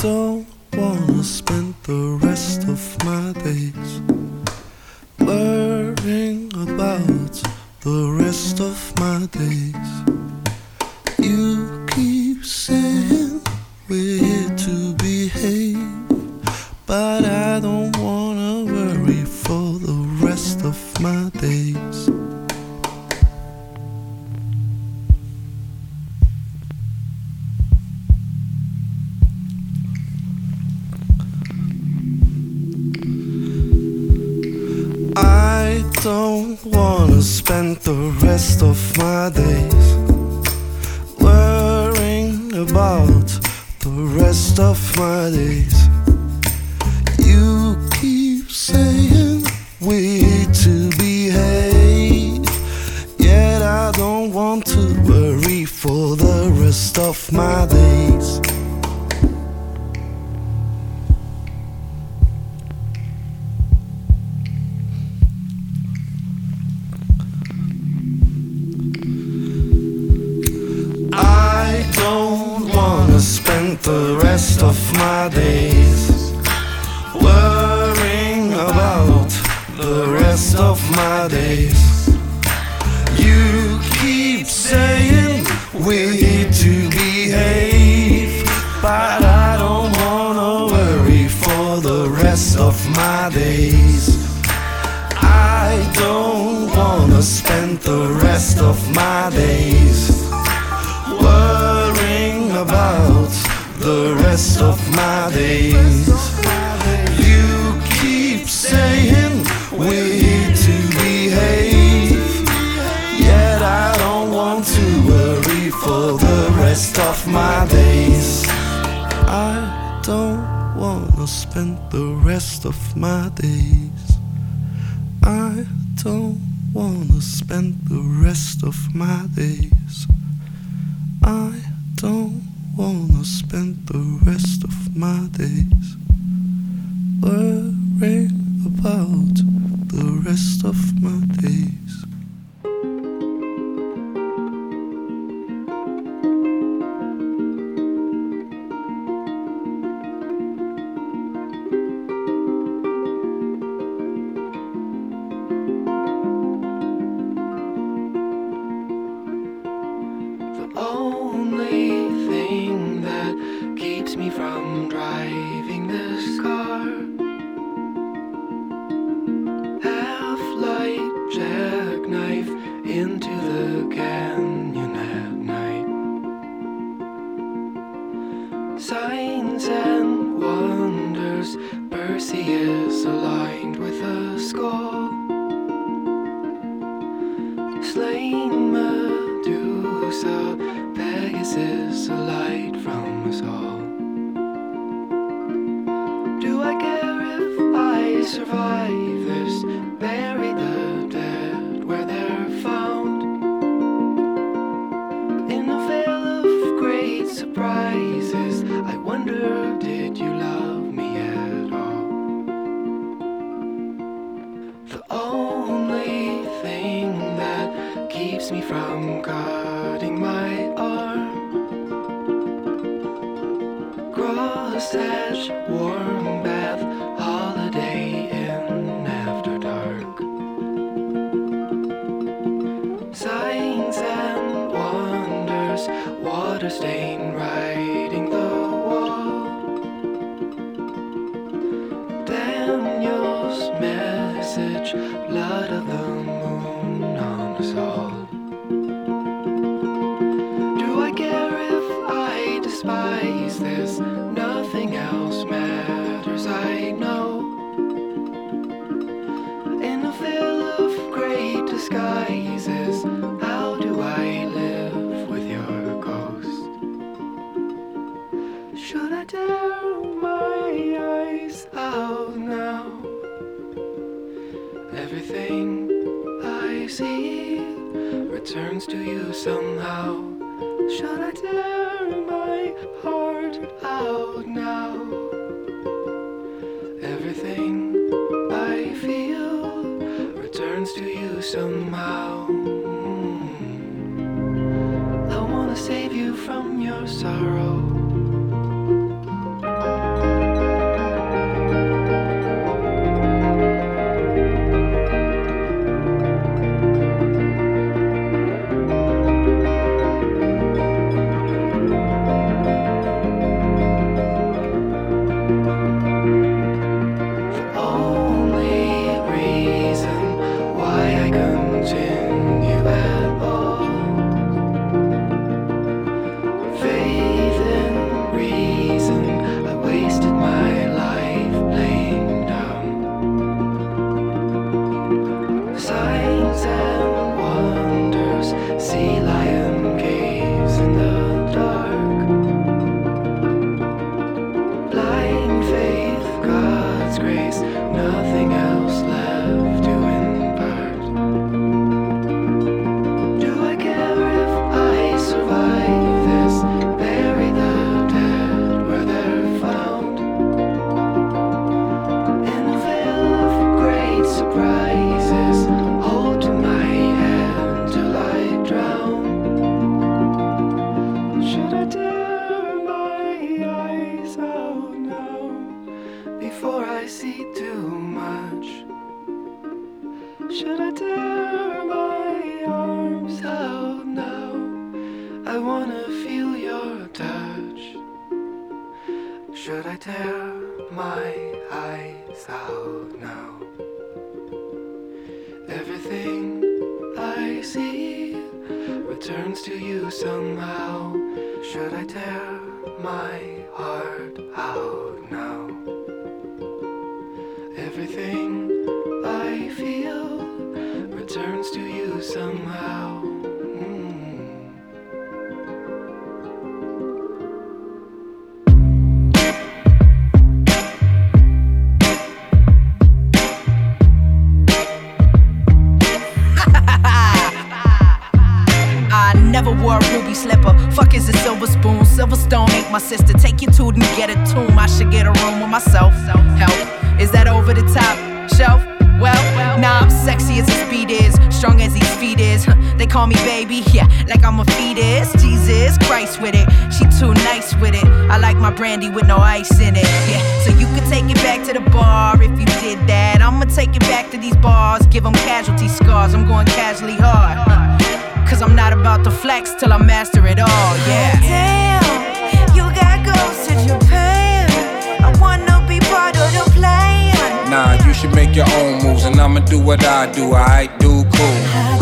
I don't wanna spend the rest of my days worrying about the rest of my days. We're here to behave, yet I don't want to worry for the rest of my days. I don't wanna spend the rest of my days. I don't wanna spend the rest of my days. I don't wanna spend the rest of my days worrying about the rest of my day. Rust warm bath, holiday inn after dark. Signs and wonders, water. With it, she too nice with it. I like my brandy with no ice in it, yeah. So you can take it back to the bar if you did that. I'ma take it back to these bars, give them casualty scars. I'm going casually hard. Cause I'm not about to flex till I master it all, yeah. Damn, you got goes to Japan. I wanna be part of the plan. Nah, you should make your own moves, and I'ma do what I do. I do cool.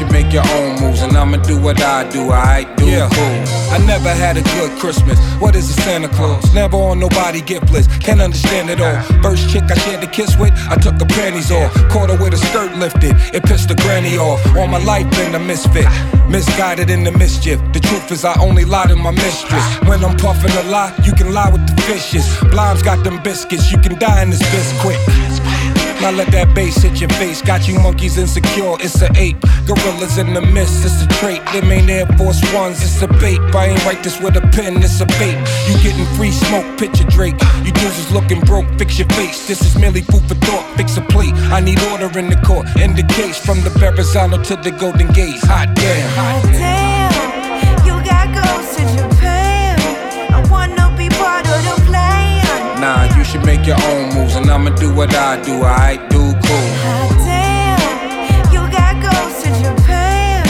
You make your own moves, and I'ma do what I do. I do cool. I never had a good Christmas. What is a Santa Claus? Never on nobody gift list. Can't understand it all. First chick I shared a kiss with, I took her panties off. Caught her with her skirt lifted. It pissed the granny off. All my life been a misfit. Misguided in the mischief. The truth is I only lie to my mistress. When I'm puffing a lie, you can lie with the fishes. Blimes got them biscuits. You can die in this biscuit. Now let that bass hit your face. Got you monkeys insecure, it's a ape. Gorillas in the mist, it's a trait. Them ain't Air Force Ones, it's a bait. I ain't write this with a pen, it's a bait. You getting free smoke, picture Drake. You dudes is looking broke, fix your face. This is merely food for thought, fix a plate. I need order in the court, in the case. From the Verrazano to the Golden Gate. Hot damn, hot. Damn, make your own moves, and I'ma do what I do. I do cool. Damn, you got goes to Japan.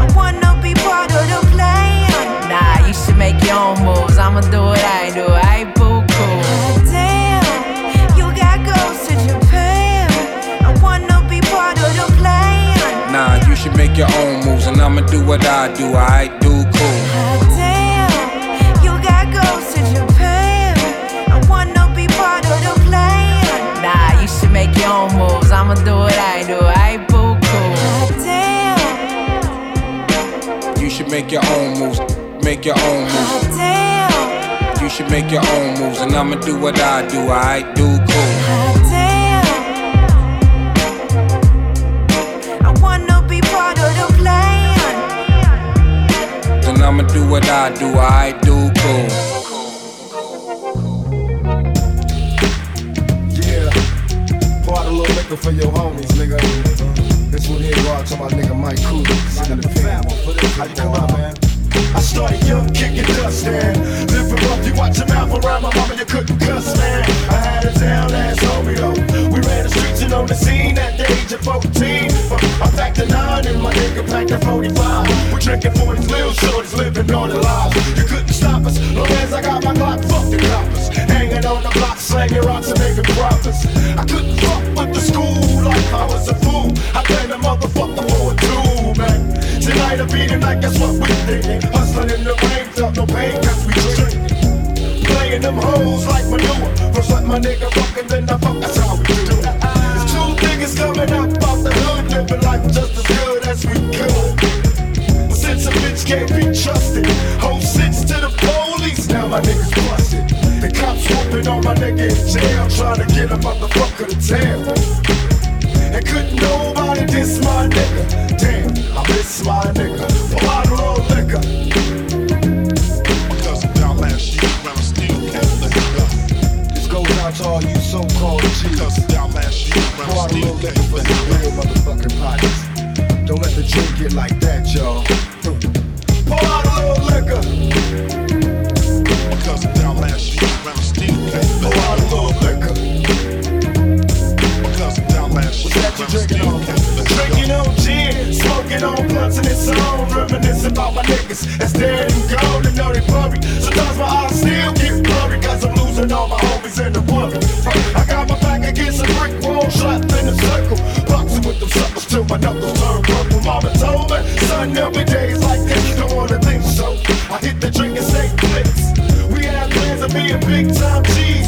I wanna be part of the plan. Nah, you should make your own moves. I'ma do what I do. I boo cool. Damn, you got goes to Japan. I wanna be part of the plan. Nah, you should make your own moves, and I'ma do what I do. I do cool. Make your own moves. Make your own moves. Oh, damn, You should make your own moves, and I'ma do what I do. I do cool. Oh, damn. I wanna be part of the plan. And I'ma do what I do. I do cool. Yeah, pour out a little liquor for your homies, nigga. Here go out to my nigga Mike this. How you come out, man? I started young, kicking dust, man. Living rough, you watch your mouth around my mama, you couldn't cuss, man. I had a down ass homie, though. We ran the streets and on the scene at the age of 14. Uh, I packed a nine and my nigga packed a 45. We're drinking 40s, little shorties living on the lives. You couldn't stop us, long as I got my Glock, fuck the coppers. Hanging on the block, slanging rocks and making profits. I couldn't fuck with the school like I was a fool. I blame the motherfucker for it too. Tonight I beat it like that's what we thinking. Hustling in the rain, felt no pain, cause we drinking. Playing them hoes like manure. First let my nigga fuck and then I fuck, that's how we do it. There's two niggas coming up out the hood, living life just as good as we could. But since a bitch can't be trusted, whole sits to the police, now my niggas busted. The cops whooping on my nigga in jail, trying to get a motherfucker to tell. And couldn't nobody diss my nigga. Damn, I miss my nigga. For my roll liquor. Because down last year, round still can't let go. This goes out to all you so-called G's. Because down last year, round a still can't let go. real motherfucking pockets. Don't let the drink get like that, y'all. Pour out a little liquor. Because down last year, round still can't let what drinking on. Drinking on gin, smoking on blunts and it's on. Reminiscing about my niggas that's dead and gone and know they buried. Sometimes my eyes still get blurry cause I'm losing all my homies in the worry. I got my back against a brick wall, shot in a circle. Boxing with them suckers till my knuckles turn purple. Mama told me, son, every day days like this. Don't wanna think so. I hit the drink and say, blitz. We had plans of being big time G's.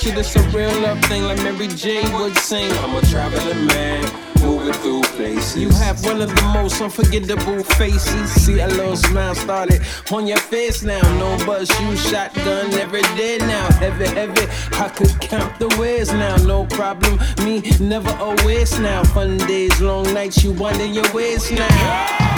It's you, this a real love thing, like Mary J would sing. I'm a traveling man moving through places. You have one of the most unforgettable faces. See that little smile started on your face now. No buzz, you shotgun every day now. Heavy, heavy, I could count the ways now. No problem, me never always now. Fun days, long nights, you wonder your ways now.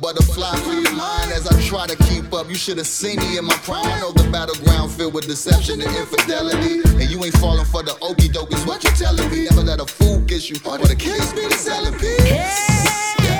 butterfly. Mine as I try to keep up. You should have seen me in my prime. I know the battleground filled with deception and infidelity. And you ain't falling for the okie dokies. What you telling me? Never let a fool get you. Or the kids be the selling piece. Yeah.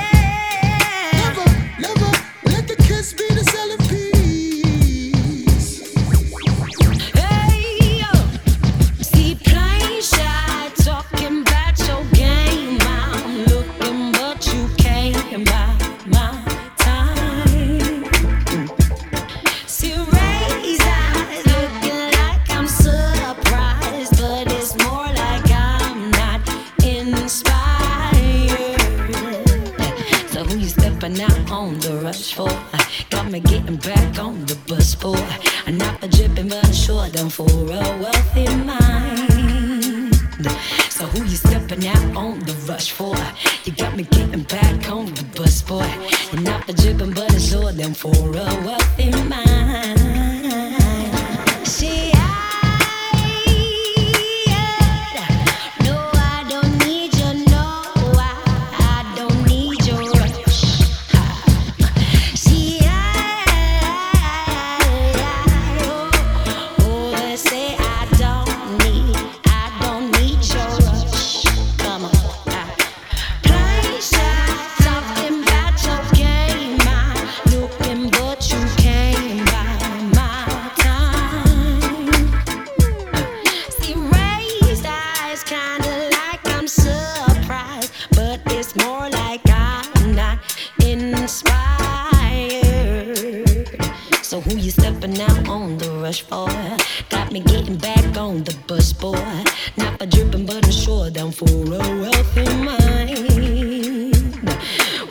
bus boy. Not for dripping, but I'm sure down for a wealthy mind.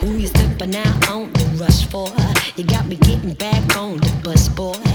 Who you stepping out on the rush for? You got me getting back on the bus boy.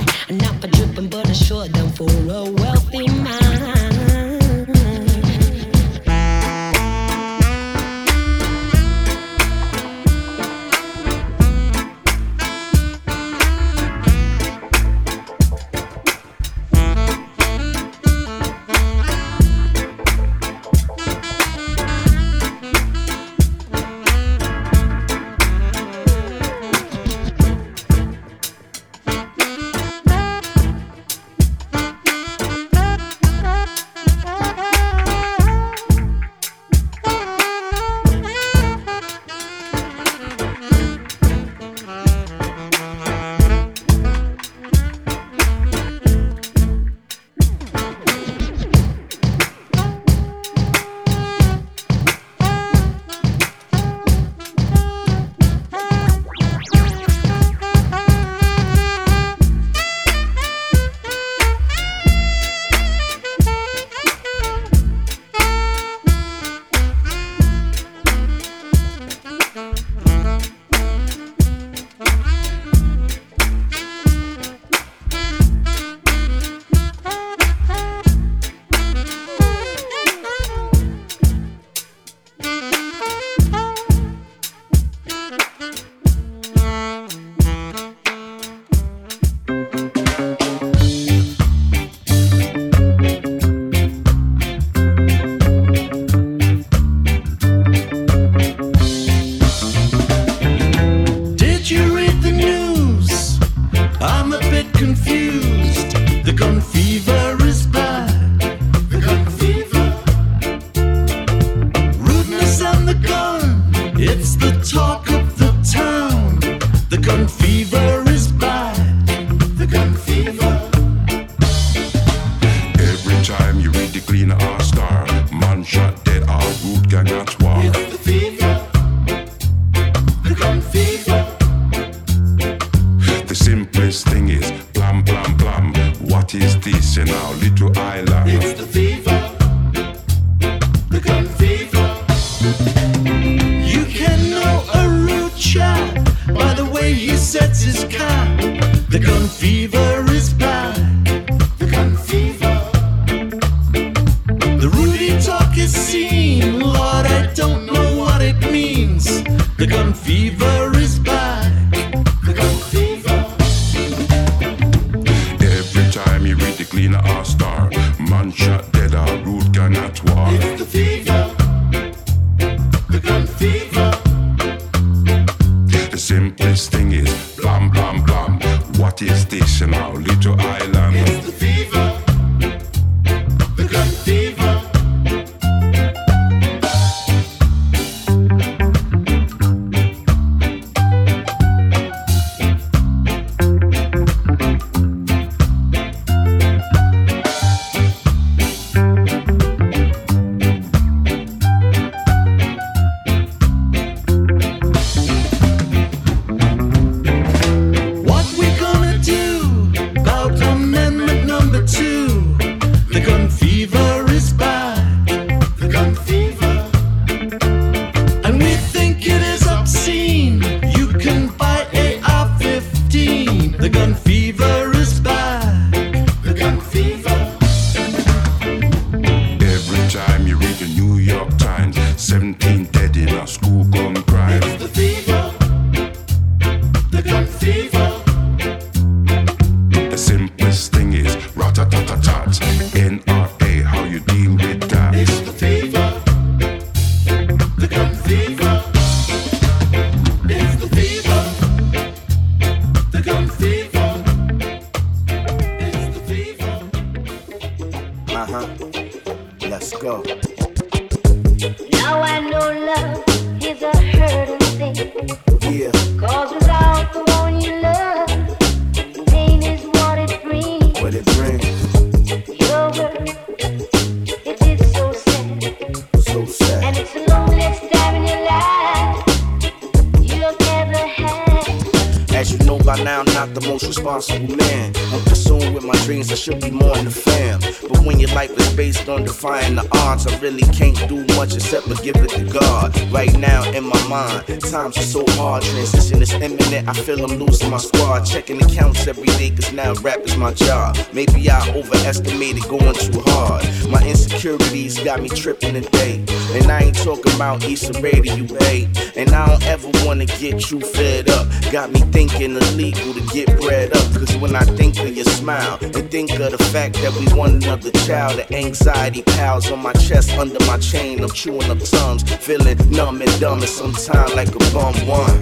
Times are so hard, transition is imminent. I feel I'm losing my squad, checking accounts every day, cause now rap is my job. Maybe I overestimated going too hard. My insecurities got me tripping today. And I ain't talking about Issa you, babe. And I don't ever wanna get you fed up. Got me thinking illegal to get bred up. Cause when I think of your smile and think of the fact that we want another child, the anxiety piles on my chest under my chain. I'm chewing up tongues, feeling numb and dumb and sometimes like a bum one.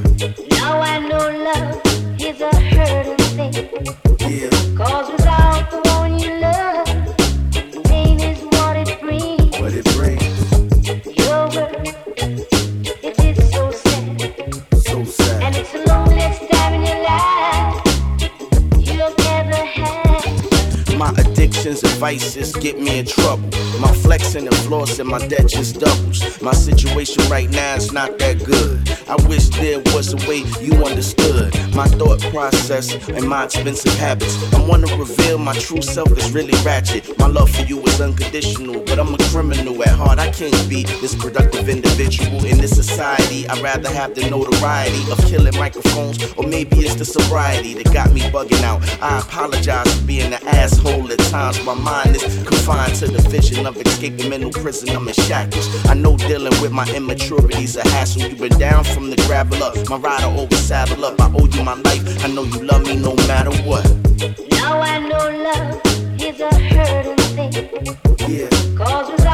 And my debt just doubles. My situation right now is not that good. I wish there was a way you understood my thought process and my expensive habits. I wanna reveal my true self is really ratchet. My love for you is unconditional, but I'm a criminal at heart. I can't be this productive individual in this society. I'd rather have the notoriety of killing microphones, or maybe it's the sobriety that got me bugging out. I apologize for being an asshole at times. My mind is confined to the vision of escaping mental prison. I'm in shackles. I know dealing with my immaturity's a hassle. You've been down from the gravel up, my rider over saddle up. I owe you my life. I know you love me no matter what. Now I know love is a hurting thing. Yeah. Cause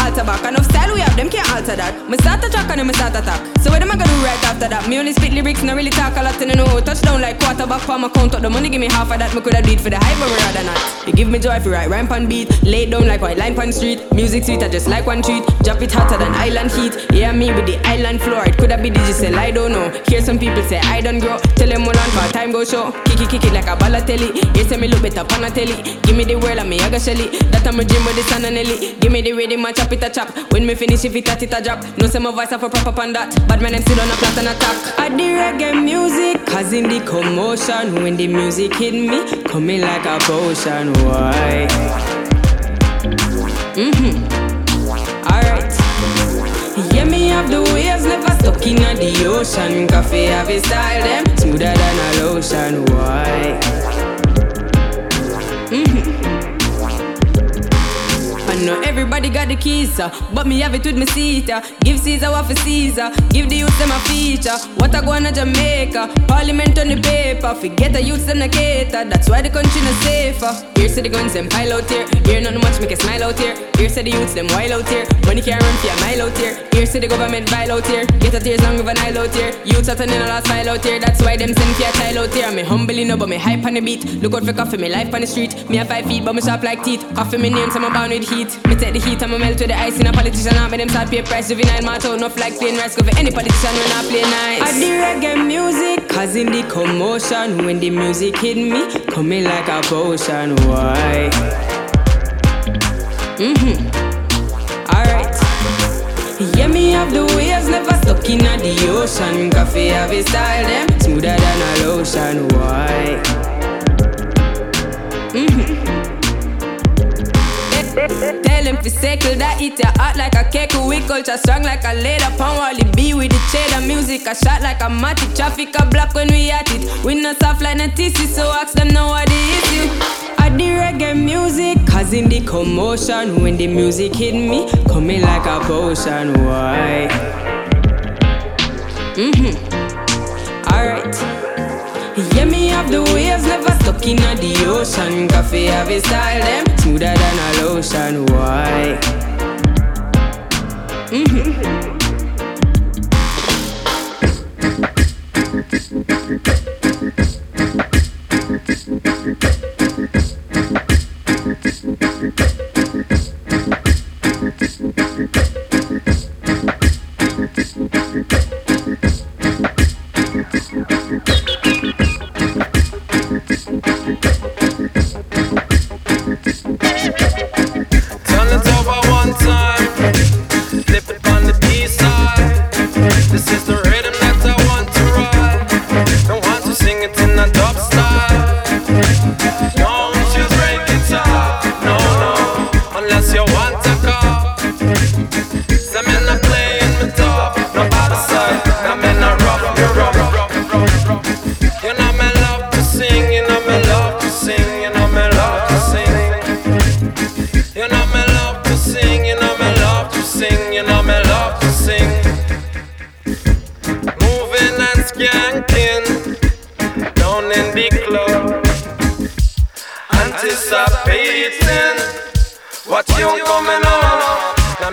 alter back. Enough style we have, them can't alter that. Me start a track and then me start attack. So what am I gonna do right after that? Me only spit lyrics, not really talk a lot, and I know touchdown like quarterback for my count up the money. Give me half of that. Me coulda it for the hype, but rather not. You give me joy if you write rhyme pan beat, lay down like white line pan street. Music sweet, I just like one treat. Drop it hotter than island heat. Yeah, me with the island floor. It coulda be digital, I don't know. Hear some people say I don't grow. Tell them hold on for time go show. Kick it, kick it like a Balotelli. You say me look better pan a telly. Give me the world and me shelly. That I'm a dream with the sun and Ellie. Give me the rhythm and chop it a chop. When me finish if it a it a drop. No say my voice a proper on that. But my name still on a flat and attack. I the reggae music, causing the commotion when the music hit me, coming like a potion. Why? Mhm. Alright. Yeah, me have the waves never stuck in the ocean. Koffee have a style them smoother than a lotion. Why? Know everybody got the keys, uh, but me have it with me seat. Uh. Give Caesar what for Caesar, give the youth them a feature. What I go on to Jamaica, Parliament on the paper. Forget the youths them a cater, that's why the country not safer. Here say the guns them pile out here, here not much make a smile out here. Here say the youths them wild out here, money can't run for a mile out here. Here say the government vile out here, get a tears long of an Nile out here. Youths are turning a last file out here, that's why them send for a child out here. Me humbly no, but me hype on the beat. Look out for Koffee, me life on the street. Me have five feet, but me sharp like teeth. Koffee me name, so I'm born with heat. Me take the heat, I'ma melt with the ice in a politician. I make them start pay price. Juvenile march out, enough like plain rice. For any politician when I play nice. I the reggae music, cause in the commotion, when the music hit me, coming like a potion. Why? Mhm. Alright. Yeah, me have the waves never stuck in the ocean. Koffee have a style them smoother than a lotion. Why? Tell him fi circle that eat ya heart like a cake We culture strong like a leather Pound Wally B with the cheddar Music a shot like a matic Traffic a block when we at it. We not soft like a TC So ask them know what the issue. I the reggae music Causing the commotion When the music hit me Coming like a potion Why? Mhm Alright yeah, me have the waves never stuck in the ocean. Koffee have a style them smoother than a lotion. Why? Mhm.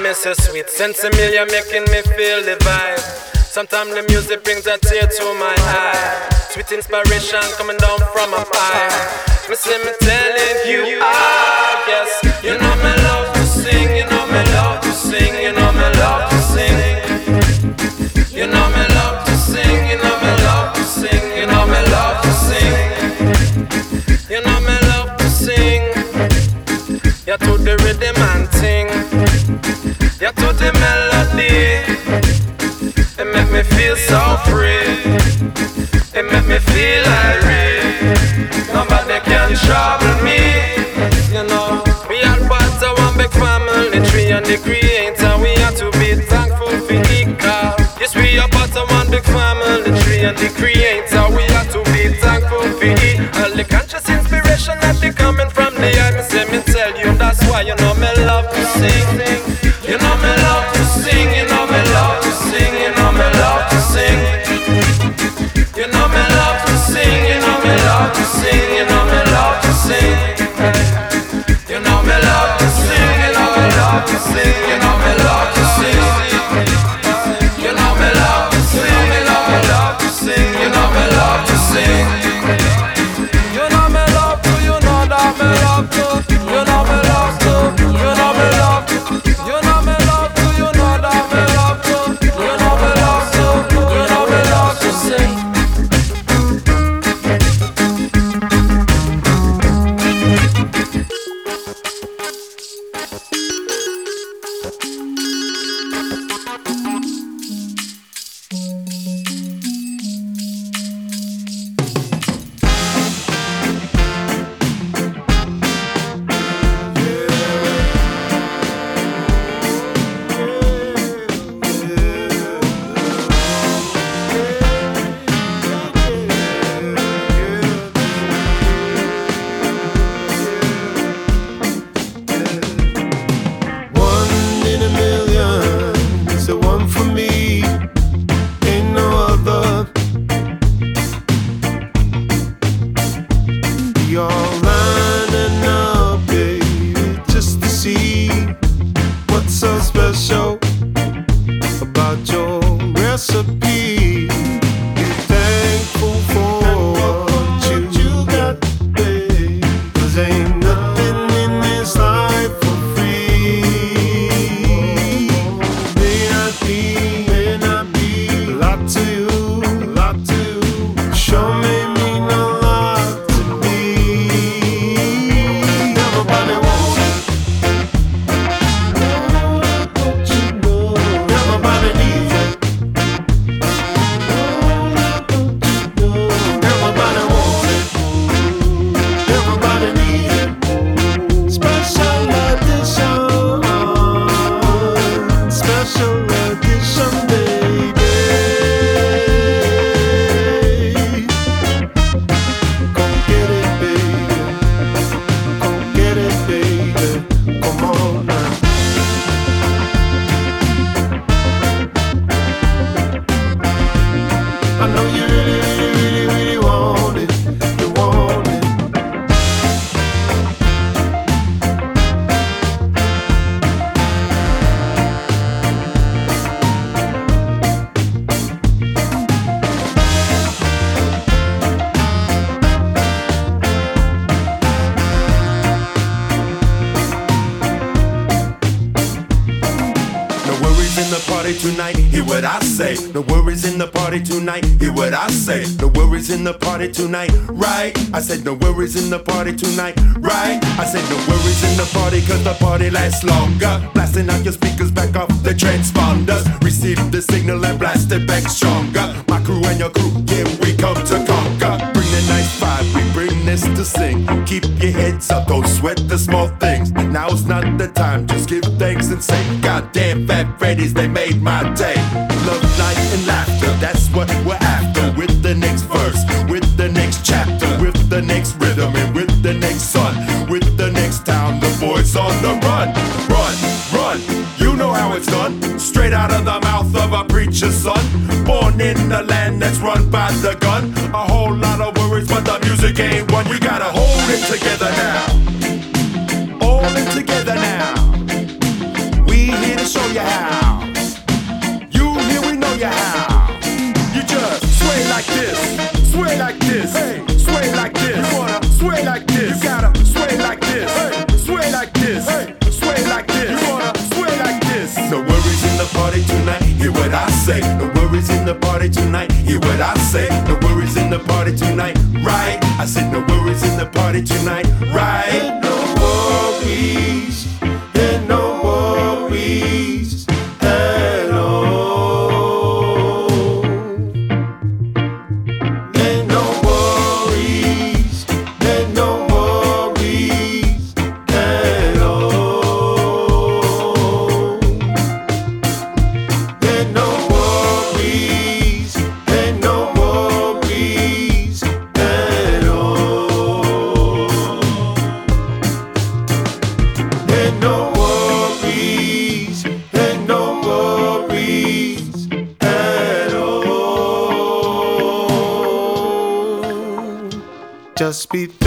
Me say sweet sense of me, you're making me feel the vibe. Sometimes the music brings a tear to my eye. Sweet inspiration coming down from up high. Me say me telling you, ah, yes. You know me love to sing, you know me love to sing, you know me love to sing. You know me love to sing, you know me love to sing, you know me love to sing. You know me love to sing. Yeah, to the rhythm and sing. The melody. It make me feel so free. It make me feel irate. Nobody can trouble me. You know, we are part of one big family tree and the creator. We have to be thankful for Ika. Yes, we are part of one big family tree and the creator. We have to be thankful for it. All the conscious inspiration that be coming from the. Me say me tell you that's why you know me love to sing. Say. No worries in the party tonight, hear what I say. No worries in the party tonight, right? I said no worries in the party tonight, right? I said no worries in the party cause the party lasts longer. Blasting out your speakers back off the transponders. Receive the signal and blast it back stronger. My crew and your crew, yeah, we come to conquer. The nice vibe, we bring this to sing. Keep your heads up, don't sweat the small things. Now's not the time, just give thanks and say, Goddamn fat Freddy's, they made my day. Love, light, and laughter, that's what we're after. With the next verse, with the next chapter, with the next rhythm, and with the next sun, with the next town, the boys on the run. Run, run, you know how it's done. Straight out of the mouth a preacher's son. Born in the land that's run by the gun. A whole lot of worries, but the music ain't one. We gotta hold it together now. All in together now. We here to show you how. You here, we know you how. You just sway like this, sway like this, hey, sway like this. You wanna sway like this, you gotta sway like this, hey, sway like this, hey, sway like this. You wanna sway like this. No worries in the party tonight, say. No worries in the party tonight, hear what I say. No worries in the party tonight, right? I said no worries in the party tonight, right? No worries, Just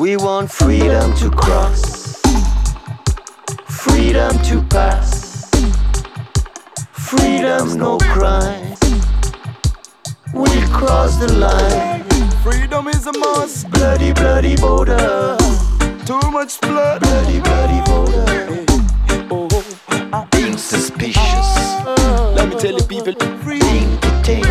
We want freedom to cross. Freedom to pass. Freedom, no crime. We'll cross the line. Freedom is a must. Bloody, bloody border. Too much blood. Bloody, bloody border. Oh, oh, oh, Being suspicious. Let me tell you, people. Being detained.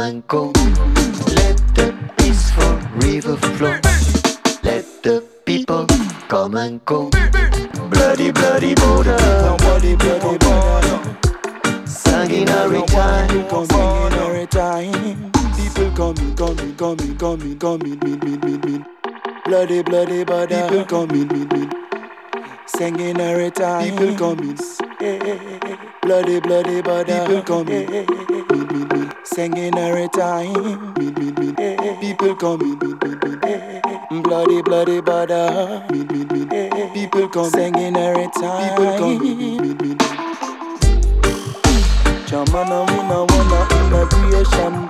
Go. Let the peaceful river flow. Let the people come and go. Bloody, bloody border. Bloody, bloody border. Sanguinary time. Sanguinary time. People coming, coming, coming, coming, coming, min, min, min, min. Bloody, bloody border. People coming, min, min. Sanguinary time. People coming. Bloody, bloody border. People coming. Eh, eh, eh, Min, min. Time. People coming. Min, min, min. Bloody, bloody border. Min, min, min. People coming. Sanguinary time. People coming. Min, min, min. Jamana, we no wanna immigration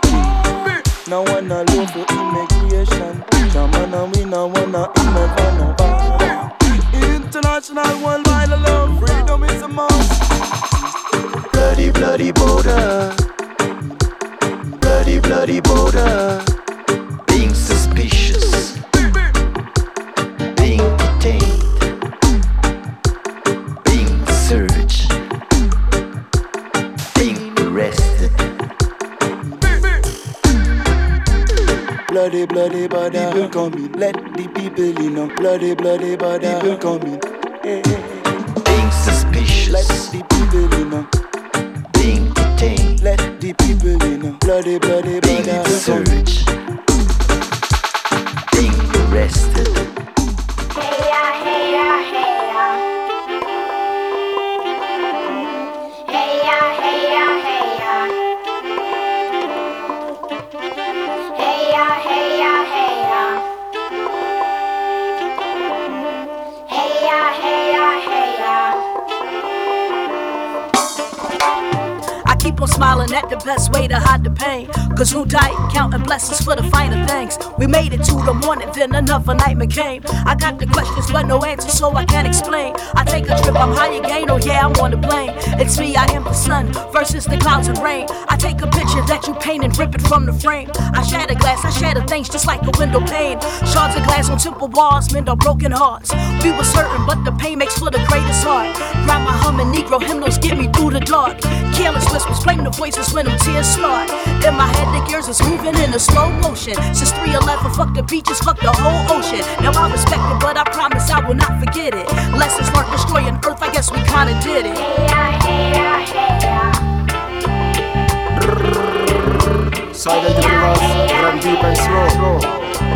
No wanna love for immigration Jamana, we no wanna immigration no bother. International worldwide love Freedom is a must Bloody, bloody border. Bloody, bloody border. Being suspicious. Being detained. Being searched. Being arrested. Bloody, bloody border People coming Let the people in know Bloody, bloody border People coming eh, eh, eh. Being suspicious. Let the people in know Being detained. Let the people in know Bloody, bloody Being border searched. Being arrested. I keep on smiling at the best way to hide the pain. Cause who died counting blessings for the finer things? We made it to the morning, then another nightmare came. I got the questions, but no answers, so I can't explain. I take a trip, I'm high again, oh yeah, I'm on the plane. It's me, I am the sun versus the clouds and rain. I take a picture that you paint and rip it from the frame. I shatter glass, I shatter things just like a window pane. Shards of glass on simple walls, mend our broken hearts. We were certain, but the pain makes for the greatest heart. Grandma humming Negro hymnals get me through the dark. Careless whispers, playing the voices when them tears start. In my head, the gears is moving in a slow motion. Since 311, fuck the beaches, fuck the whole ocean. Now I respect it, but I promise I will not forget it. Lessons learned destroying Earth, I guess we kinda did it. Silent rivers run deep and slow.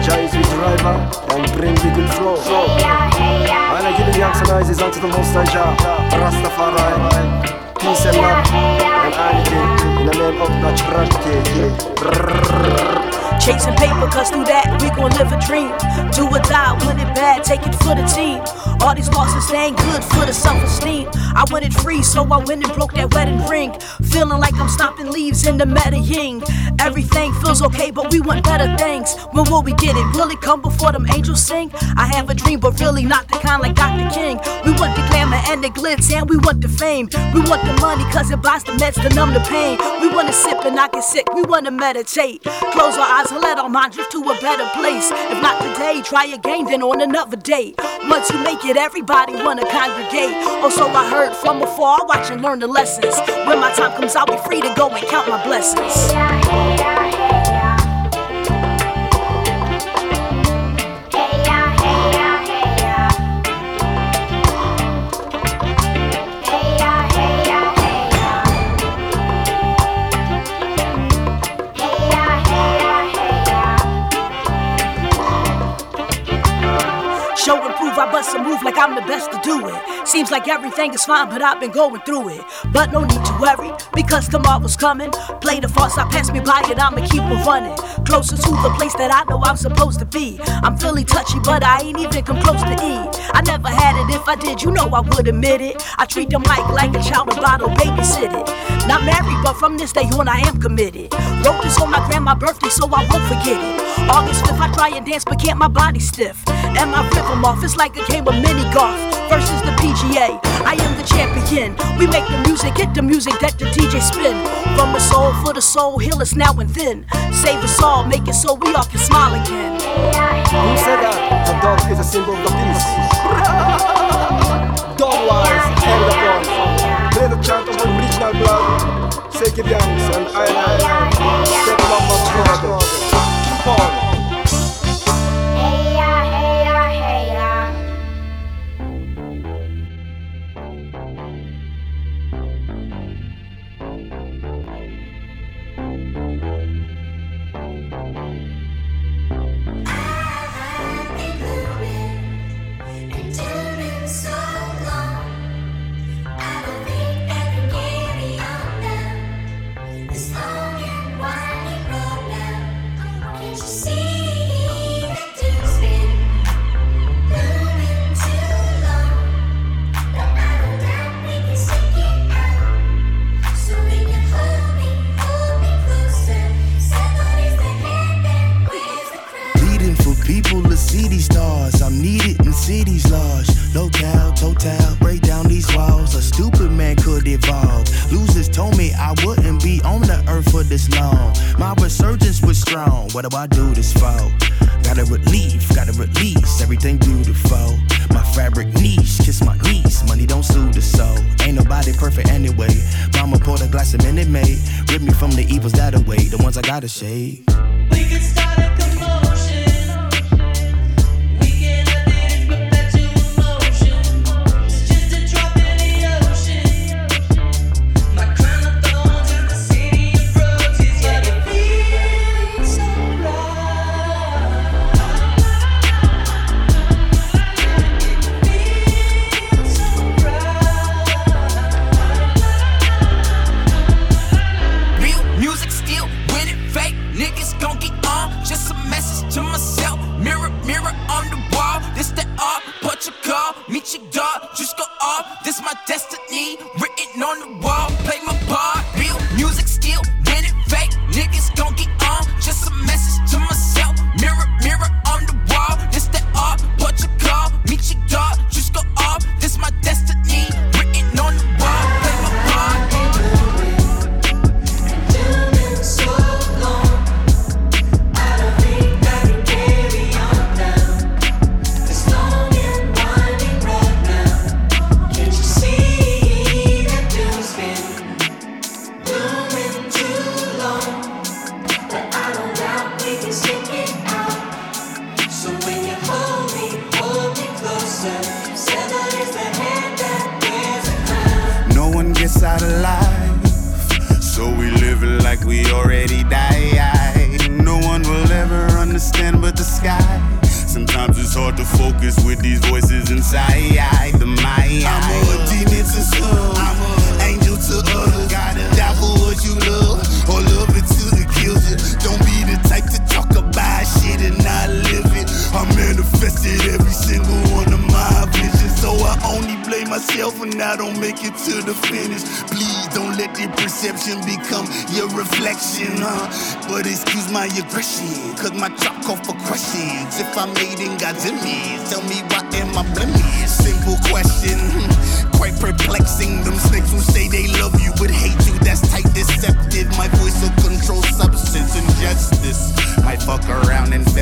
Is with driver and bring the good flow. When I give the young sunrises unto the most Rastafari. And love and Chasing paper, cause through that we gon' live a dream. Do or die, win it bad, take it for the team. All these losses they ain't good for the self-esteem. I went it free, so I went and broke that wedding ring. Feeling like I'm stomping leaves in the Medellin. Everything feels okay, but we want better things. When will we get it? Will it come before them angels sing? I have a dream, but really not the kind like Dr. King. We want the glamour and the glitz, and we want the fame. We want the money, cause it buys the meds to numb the pain. We wanna sip and not get sick, we wanna meditate. Close our eyes and let our mind drift to a better place. If not today, try again, then on another day. Once you make it, everybody wanna congregate. Also, I heard from afar, watch and learn the lessons. When my time comes, I'll be free to go and count my blessings. I bust a move like I'm the best to do it. Seems like everything is fine, but I've been going through it. But no need to worry, because tomorrow's coming. Play the farce, I pass me by it, I'ma keep on running. Closer to the place that I know I'm supposed to be. I'm feeling touchy, but I ain't even come close to E. I never had it, if I did, you know I would admit it. I treat the mic like a child about to babysit it. Not married, but from this day on I am committed. Wrote this on my grandma's birthday, so I won't forget it. August 5th, I try and dance, but can't my body stiff. And my rhythm off, it's like a game of mini golf. Versus the PGA, I am the champion. We make the music, hit the music that the DJ spin. From the soul for the soul, heal us now and then. Save us all, make it so we all can smile again. Who said that? The dog is a symbol of peace. dog wise, and the dog. Play the chant of original blood. Say give yanks and I I. Step on my brother. Keep on.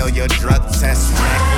failure drug test. Rank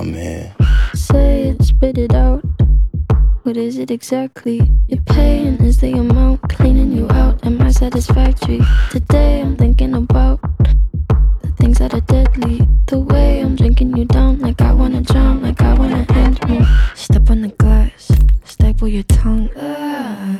come here. Say it, spit it out. What is it exactly you're paying? Is the amount cleaning you out? Am I satisfactory? Today I'm thinking about the things that are deadly. The way I'm drinking you down, like I wanna drown, like I wanna end me. Step on the glass, staple your tongue. Ah.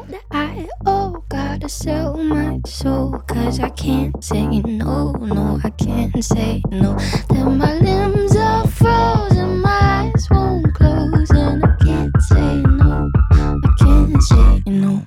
I oh gotta sell my soul Cause I can't say no, no, I can't say no. Then my limbs are frozen, my eyes won't close And I can't say no, I can't say no.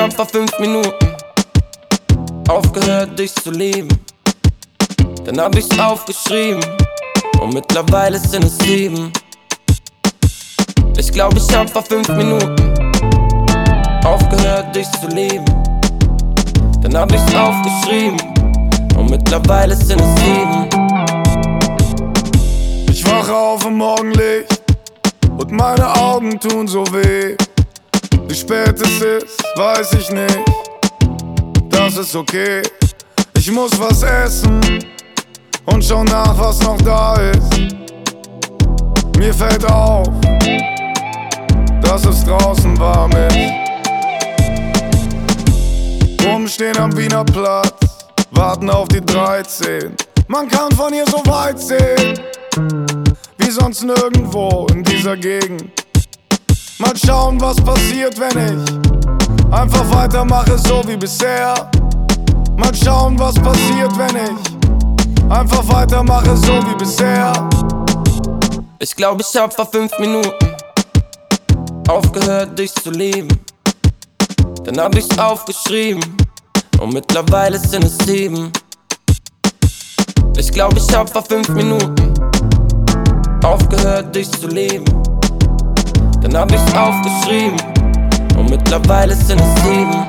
Ich hab vor fünf Minuten aufgehört, dich zu lieben. Dann hab ich's aufgeschrieben und mittlerweile sind es sieben. Ich glaube, ich hab vor fünf Minuten aufgehört, dich zu lieben. Dann hab ich's aufgeschrieben und mittlerweile sind es sieben. Ich wache auf im Morgenlicht und meine Augen tun so weh. Wie spät es ist, weiß ich nicht. Das ist okay. Ich muss was essen und schau nach, was noch da ist. Mir fällt auf, dass es draußen warm ist. Rumstehen am Wiener Platz, warten auf die 13. Man kann von hier so weit sehen, wie sonst nirgendwo in dieser Gegend. Mal schauen, was passiert, wenn ich einfach weitermache, so wie bisher. Mal schauen, was passiert, wenn ich einfach weitermache, so wie bisher. Ich glaube, ich hab vor fünf Minuten aufgehört, dich zu lieben. Dann hab ich's aufgeschrieben und mittlerweile sind es sieben. Ich glaube, ich hab vor fünf Minuten aufgehört, dich zu lieben. Dann hab ich's aufgeschrieben und mittlerweile sind es sieben.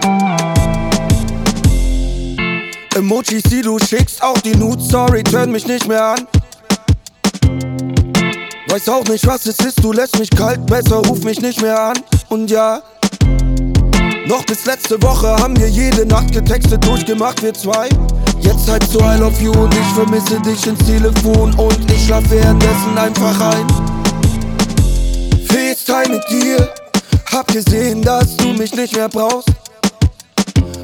Emojis, die du schickst, auch die Nude, sorry, turn mich nicht mehr an. Weiß auch nicht, was es ist, du lässt mich kalt, besser ruf mich nicht mehr an. Und ja, noch bis letzte Woche haben wir jede Nacht getextet, durchgemacht, wir zwei. Jetzt halt so I love you und ich vermisse dich ins Telefon und ich schlaf währenddessen einfach ein. FaceTime mit dir, hab gesehen, dass du mich nicht mehr brauchst.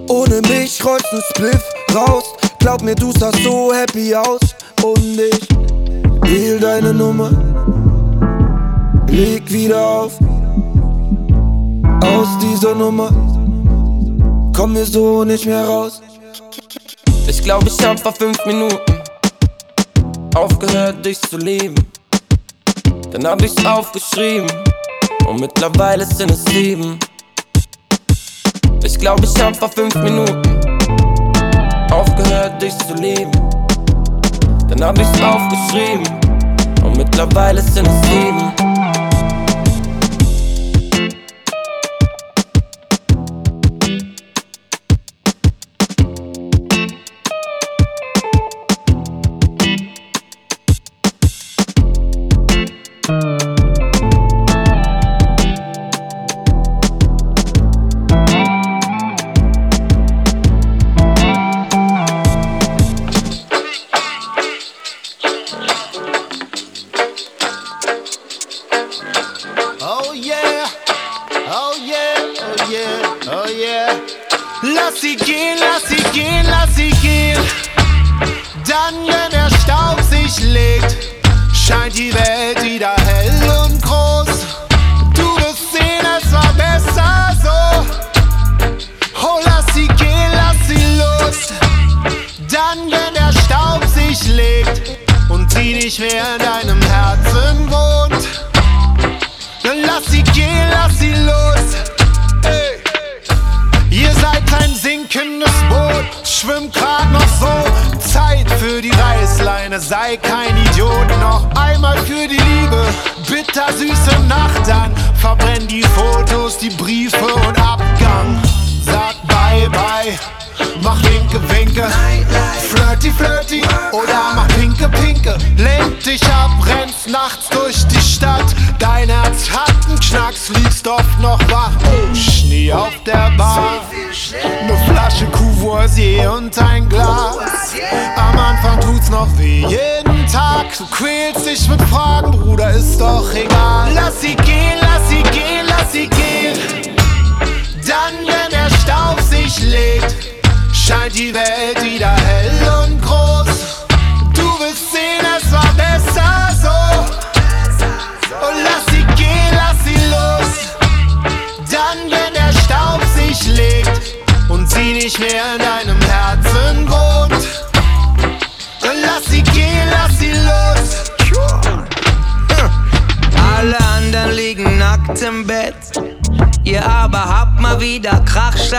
Ohne mich rollst du Spliff raus. Glaub mir, du sahst so happy aus. Und ich wähl deine Nummer. Leg wieder auf. Aus dieser Nummer kommen wir so nicht mehr raus. Ich glaube, ich hab vor fünf Minuten aufgehört, dich zu lieben. Dann hab ich's aufgeschrieben und mittlerweile sind es sieben. Ich glaube, ich hab vor fünf Minuten aufgehört, dich zu lieben. Dann hab ich's aufgeschrieben und mittlerweile sind es sieben.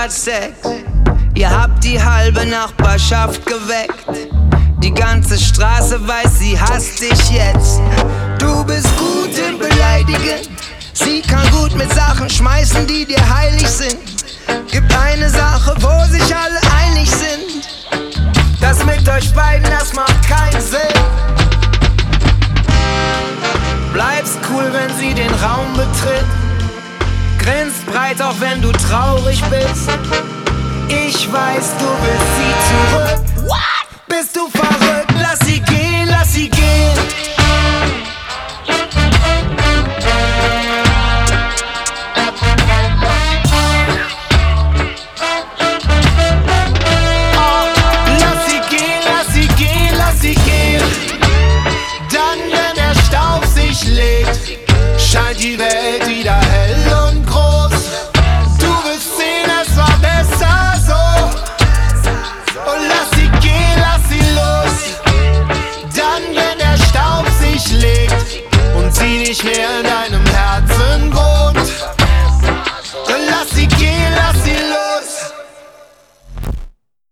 Statt Sex. Ihr habt die halbe Nachbarschaft geweckt. Die ganze Straße weiß, sie hasst dich jetzt. Du bist gut im Beleidigen. Sie kann gut mit Sachen schmeißen, die dir heilig sind. Gibt eine Sache, wo sich alle einig sind. Das mit euch beiden, das macht keinen Sinn. Bleibst cool, wenn sie den Raum betritt. Grinst breit, auch wenn du traurig bist. Ich weiß, du willst sie zurück. What? Bist du verrückt? Lass sie gehen, lass sie gehen. Lass sie gehen,